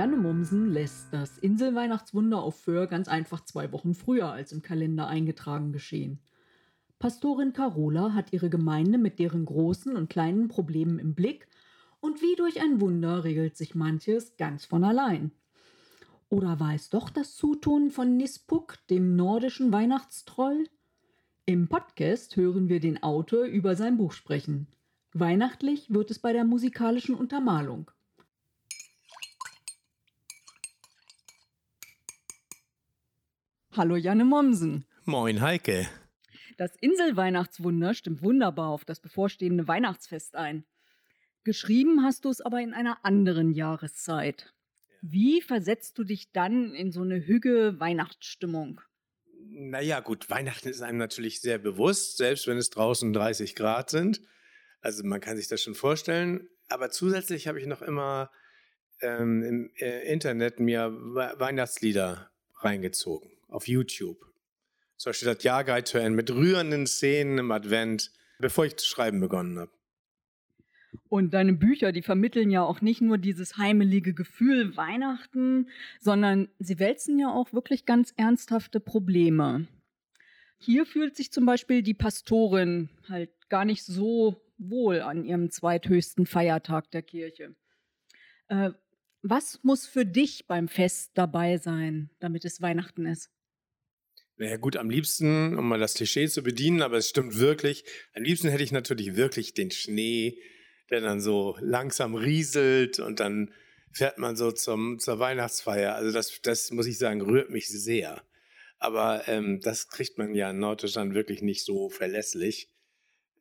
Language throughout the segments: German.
Janne Mommsen lässt das Inselweihnachtswunder auf Föhr ganz einfach zwei Wochen früher als im Kalender eingetragen geschehen. Pastorin Carola hat ihre Gemeinde mit deren großen und kleinen Problemen im Blick und wie durch ein Wunder regelt sich manches ganz von allein. Oder war es doch das Zutun von Nispuk, dem nordischen Weihnachtstroll? Im Podcast hören wir den Autor über sein Buch sprechen. Weihnachtlich wird es bei der musikalischen Untermalung. Hallo Janne Mommsen. Moin Heike. Das Inselweihnachtswunder stimmt wunderbar auf das bevorstehende Weihnachtsfest ein. Geschrieben hast du es aber in einer anderen Jahreszeit. Wie versetzt du dich dann in so eine hüge Weihnachtsstimmung? Naja, gut, Weihnachten ist einem natürlich sehr bewusst, selbst wenn es draußen 30 Grad sind. Also man kann sich das schon vorstellen. Aber zusätzlich habe ich noch immer ähm, im äh, Internet mir Weihnachtslieder reingezogen auf YouTube. Zum Beispiel das Jahrguide zu Ende mit rührenden Szenen im Advent, bevor ich zu schreiben begonnen habe. Und deine Bücher, die vermitteln ja auch nicht nur dieses heimelige Gefühl Weihnachten, sondern sie wälzen ja auch wirklich ganz ernsthafte Probleme. Hier fühlt sich zum Beispiel die Pastorin halt gar nicht so wohl an ihrem zweithöchsten Feiertag der Kirche. Äh, was muss für dich beim Fest dabei sein, damit es Weihnachten ist? Naja gut, am liebsten, um mal das Klischee zu bedienen, aber es stimmt wirklich, am liebsten hätte ich natürlich wirklich den Schnee, der dann so langsam rieselt und dann fährt man so zum, zur Weihnachtsfeier. Also das, das muss ich sagen, rührt mich sehr. Aber ähm, das kriegt man ja in Norddeutschland wirklich nicht so verlässlich.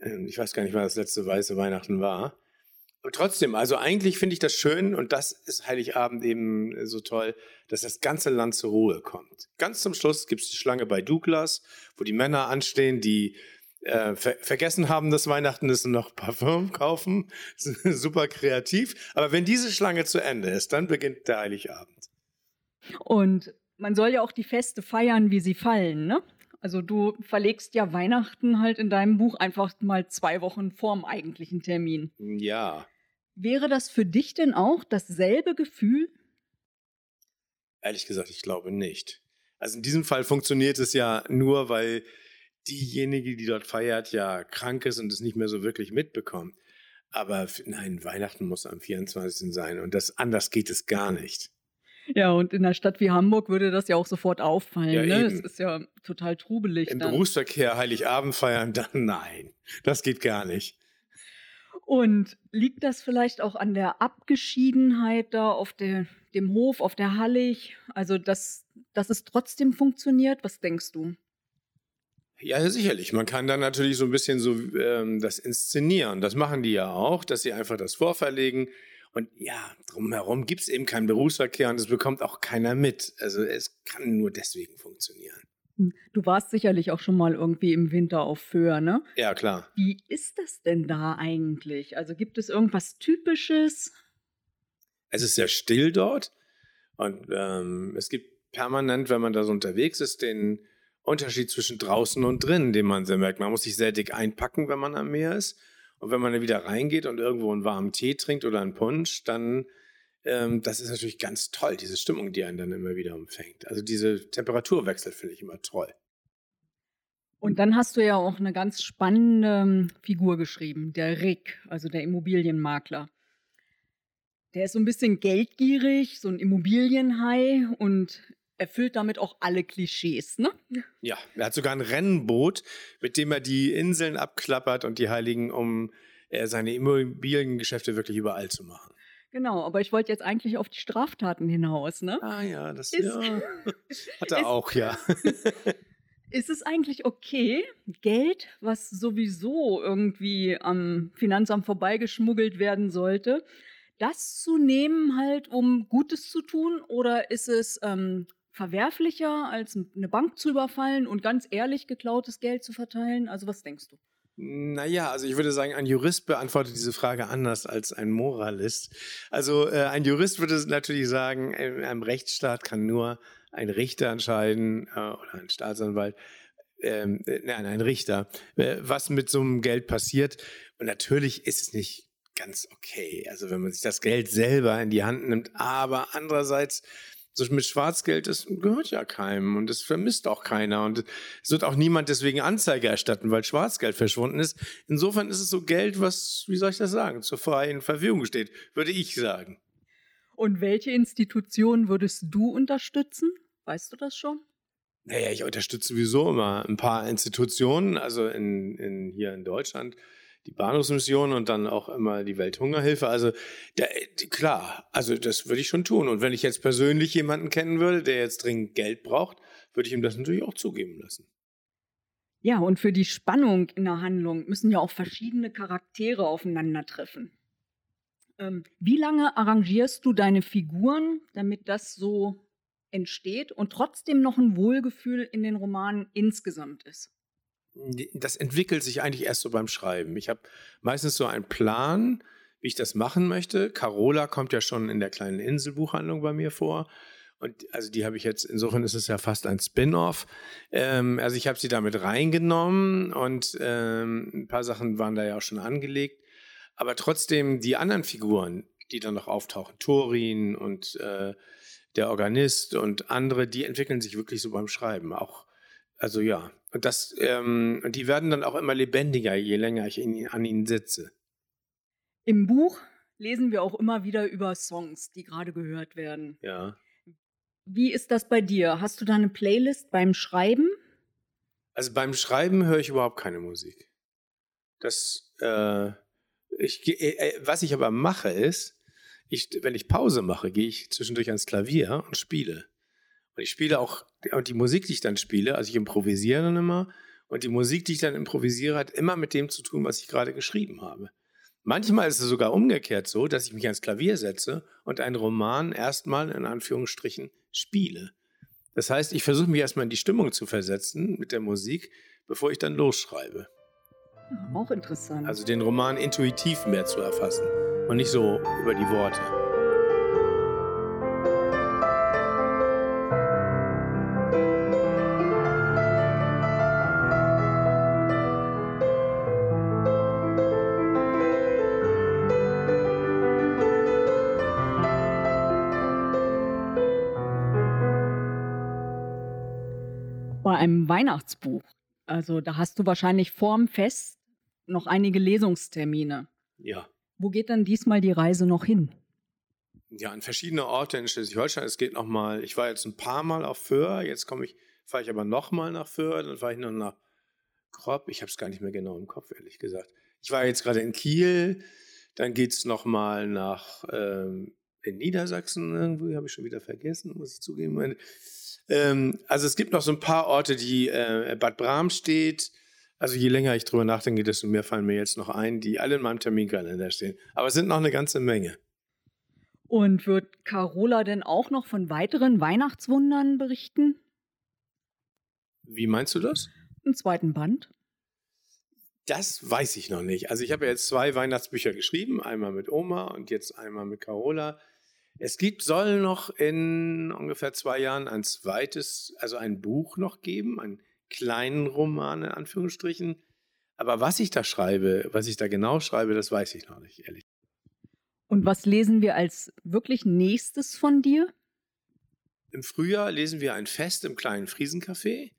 Ähm, ich weiß gar nicht, wann das letzte weiße Weihnachten war. Und trotzdem, also eigentlich finde ich das schön und das ist Heiligabend eben so toll, dass das ganze Land zur Ruhe kommt. Ganz zum Schluss gibt es die Schlange bei Douglas, wo die Männer anstehen, die äh, ver vergessen haben, dass Weihnachten ist und noch Parfum kaufen. Super kreativ. Aber wenn diese Schlange zu Ende ist, dann beginnt der Heiligabend. Und man soll ja auch die Feste feiern, wie sie fallen, ne? Also du verlegst ja Weihnachten halt in deinem Buch einfach mal zwei Wochen vorm eigentlichen Termin. Ja. Wäre das für dich denn auch dasselbe Gefühl? Ehrlich gesagt, ich glaube nicht. Also in diesem Fall funktioniert es ja nur, weil diejenige, die dort feiert, ja krank ist und es nicht mehr so wirklich mitbekommt. Aber nein, Weihnachten muss am 24. sein und das anders geht es gar nicht. Ja, und in einer Stadt wie Hamburg würde das ja auch sofort auffallen. Ja, ne? Es ist ja total trubelig. Im dann. Berufsverkehr Heiligabend feiern, dann nein. Das geht gar nicht. Und liegt das vielleicht auch an der Abgeschiedenheit da auf der, dem Hof, auf der Hallig? Also, dass, dass es trotzdem funktioniert? Was denkst du? Ja, sicherlich. Man kann dann natürlich so ein bisschen so ähm, das inszenieren. Das machen die ja auch, dass sie einfach das vorverlegen. Und ja, drumherum gibt es eben keinen Berufsverkehr und es bekommt auch keiner mit. Also es kann nur deswegen funktionieren. Du warst sicherlich auch schon mal irgendwie im Winter auf Föhr, ne? Ja, klar. Wie ist das denn da eigentlich? Also gibt es irgendwas Typisches? Es ist sehr still dort und ähm, es gibt permanent, wenn man da so unterwegs ist, den Unterschied zwischen draußen und drinnen, den man sehr merkt. Man muss sich sehr dick einpacken, wenn man am Meer ist. Und wenn man dann wieder reingeht und irgendwo einen warmen Tee trinkt oder einen Punsch, dann ähm, das ist natürlich ganz toll, diese Stimmung, die einen dann immer wieder umfängt. Also diese Temperaturwechsel finde ich immer toll. Und dann hast du ja auch eine ganz spannende ähm, Figur geschrieben, der Rick, also der Immobilienmakler. Der ist so ein bisschen geldgierig, so ein Immobilienhai und erfüllt damit auch alle Klischees, ne? Ja, er hat sogar ein Rennboot, mit dem er die Inseln abklappert und die Heiligen, um äh, seine Immobiliengeschäfte wirklich überall zu machen. Genau, aber ich wollte jetzt eigentlich auf die Straftaten hinaus, ne? Ah ja, das ist, ja. hat er ist, auch, ja. ist es eigentlich okay, Geld, was sowieso irgendwie am Finanzamt vorbeigeschmuggelt werden sollte, das zu nehmen, halt, um Gutes zu tun? Oder ist es ähm, verwerflicher, als eine Bank zu überfallen und ganz ehrlich geklautes Geld zu verteilen? Also was denkst du? Naja, also ich würde sagen, ein Jurist beantwortet diese Frage anders als ein Moralist. Also äh, ein Jurist würde natürlich sagen, in einem Rechtsstaat kann nur ein Richter entscheiden äh, oder ein Staatsanwalt, ähm, äh, nein, ein Richter, äh, was mit so einem Geld passiert. Und natürlich ist es nicht ganz okay. Also wenn man sich das Geld selber in die Hand nimmt, aber andererseits so mit Schwarzgeld, das gehört ja keinem und das vermisst auch keiner und es wird auch niemand deswegen Anzeige erstatten, weil Schwarzgeld verschwunden ist. Insofern ist es so Geld, was, wie soll ich das sagen, zur freien Verfügung steht, würde ich sagen. Und welche Institutionen würdest du unterstützen? Weißt du das schon? Naja, ich unterstütze sowieso immer ein paar Institutionen, also in, in, hier in Deutschland die Bahnhofsmission und dann auch immer die Welthungerhilfe. Also der, klar, also das würde ich schon tun. Und wenn ich jetzt persönlich jemanden kennen würde, der jetzt dringend Geld braucht, würde ich ihm das natürlich auch zugeben lassen. Ja, und für die Spannung in der Handlung müssen ja auch verschiedene Charaktere aufeinandertreffen. Ähm, wie lange arrangierst du deine Figuren, damit das so entsteht und trotzdem noch ein Wohlgefühl in den Romanen insgesamt ist? Das entwickelt sich eigentlich erst so beim Schreiben. Ich habe meistens so einen Plan, wie ich das machen möchte. Carola kommt ja schon in der kleinen Inselbuchhandlung bei mir vor. Und also die habe ich jetzt, insofern ist es ja fast ein Spin-off. Ähm, also ich habe sie damit reingenommen und ähm, ein paar Sachen waren da ja auch schon angelegt. Aber trotzdem die anderen Figuren, die dann noch auftauchen, Turin und äh, der Organist und andere, die entwickeln sich wirklich so beim Schreiben. Auch, also ja, und das, ähm, die werden dann auch immer lebendiger, je länger ich in, an ihnen sitze. Im Buch lesen wir auch immer wieder über Songs, die gerade gehört werden. Ja. Wie ist das bei dir? Hast du da eine Playlist beim Schreiben? Also beim Schreiben höre ich überhaupt keine Musik. Das, äh, ich, äh, was ich aber mache ist, ich, wenn ich Pause mache, gehe ich zwischendurch ans Klavier und spiele. Und ich spiele auch, und die Musik, die ich dann spiele, also ich improvisiere dann immer, und die Musik, die ich dann improvisiere, hat immer mit dem zu tun, was ich gerade geschrieben habe. Manchmal ist es sogar umgekehrt so, dass ich mich ans Klavier setze und einen Roman erstmal in Anführungsstrichen spiele. Das heißt, ich versuche mich erstmal in die Stimmung zu versetzen mit der Musik, bevor ich dann losschreibe. Auch interessant. Also den Roman intuitiv mehr zu erfassen und nicht so über die Worte. Einem Weihnachtsbuch. Also da hast du wahrscheinlich vorm Fest noch einige Lesungstermine. Ja. Wo geht dann diesmal die Reise noch hin? Ja, an verschiedene Orte in Schleswig-Holstein. Es geht noch mal, ich war jetzt ein paar Mal auf Föhr, jetzt komme ich, fahre ich aber noch mal nach Föhr, dann fahre ich noch nach Kropp. Ich habe es gar nicht mehr genau im Kopf, ehrlich gesagt. Ich war jetzt gerade in Kiel, dann geht es noch mal nach ähm, in Niedersachsen irgendwo, habe ich schon wieder vergessen, muss ich zugeben. Ähm, also es gibt noch so ein paar Orte, die äh, Bad steht. Also je länger ich drüber nachdenke, desto mehr fallen mir jetzt noch ein, die alle in meinem Terminkalender stehen. Aber es sind noch eine ganze Menge. Und wird Carola denn auch noch von weiteren Weihnachtswundern berichten? Wie meinst du das? Im zweiten Band. Das weiß ich noch nicht. Also ich habe ja jetzt zwei Weihnachtsbücher geschrieben, einmal mit Oma und jetzt einmal mit Carola. Es gibt, soll noch in ungefähr zwei Jahren ein zweites, also ein Buch noch geben, einen kleinen Roman in Anführungsstrichen. Aber was ich da schreibe, was ich da genau schreibe, das weiß ich noch nicht, ehrlich. Und was lesen wir als wirklich nächstes von dir? Im Frühjahr lesen wir ein Fest im kleinen Friesencafé.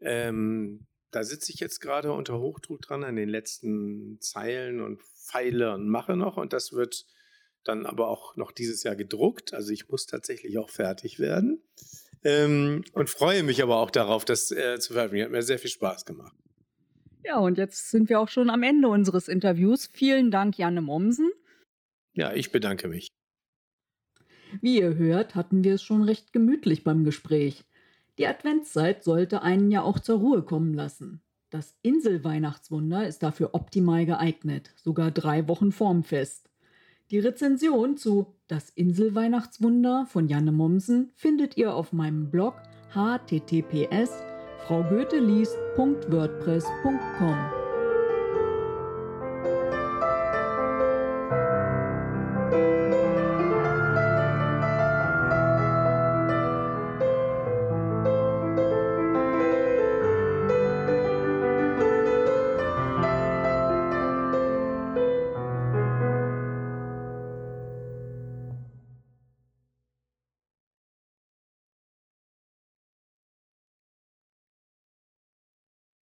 Ähm, da sitze ich jetzt gerade unter Hochdruck dran an den letzten Zeilen und feile und mache noch. Und das wird dann aber auch noch dieses Jahr gedruckt. Also ich muss tatsächlich auch fertig werden. Ähm, und freue mich aber auch darauf, das äh, zu veröffentlichen. Hat mir sehr viel Spaß gemacht. Ja, und jetzt sind wir auch schon am Ende unseres Interviews. Vielen Dank, Janne Mommsen. Ja, ich bedanke mich. Wie ihr hört, hatten wir es schon recht gemütlich beim Gespräch. Die Adventszeit sollte einen ja auch zur Ruhe kommen lassen. Das Inselweihnachtswunder ist dafür optimal geeignet, sogar drei Wochen vorm Fest. Die Rezension zu Das Inselweihnachtswunder von Janne Mommsen findet ihr auf meinem Blog https fraugoetheliest.wordpress.com.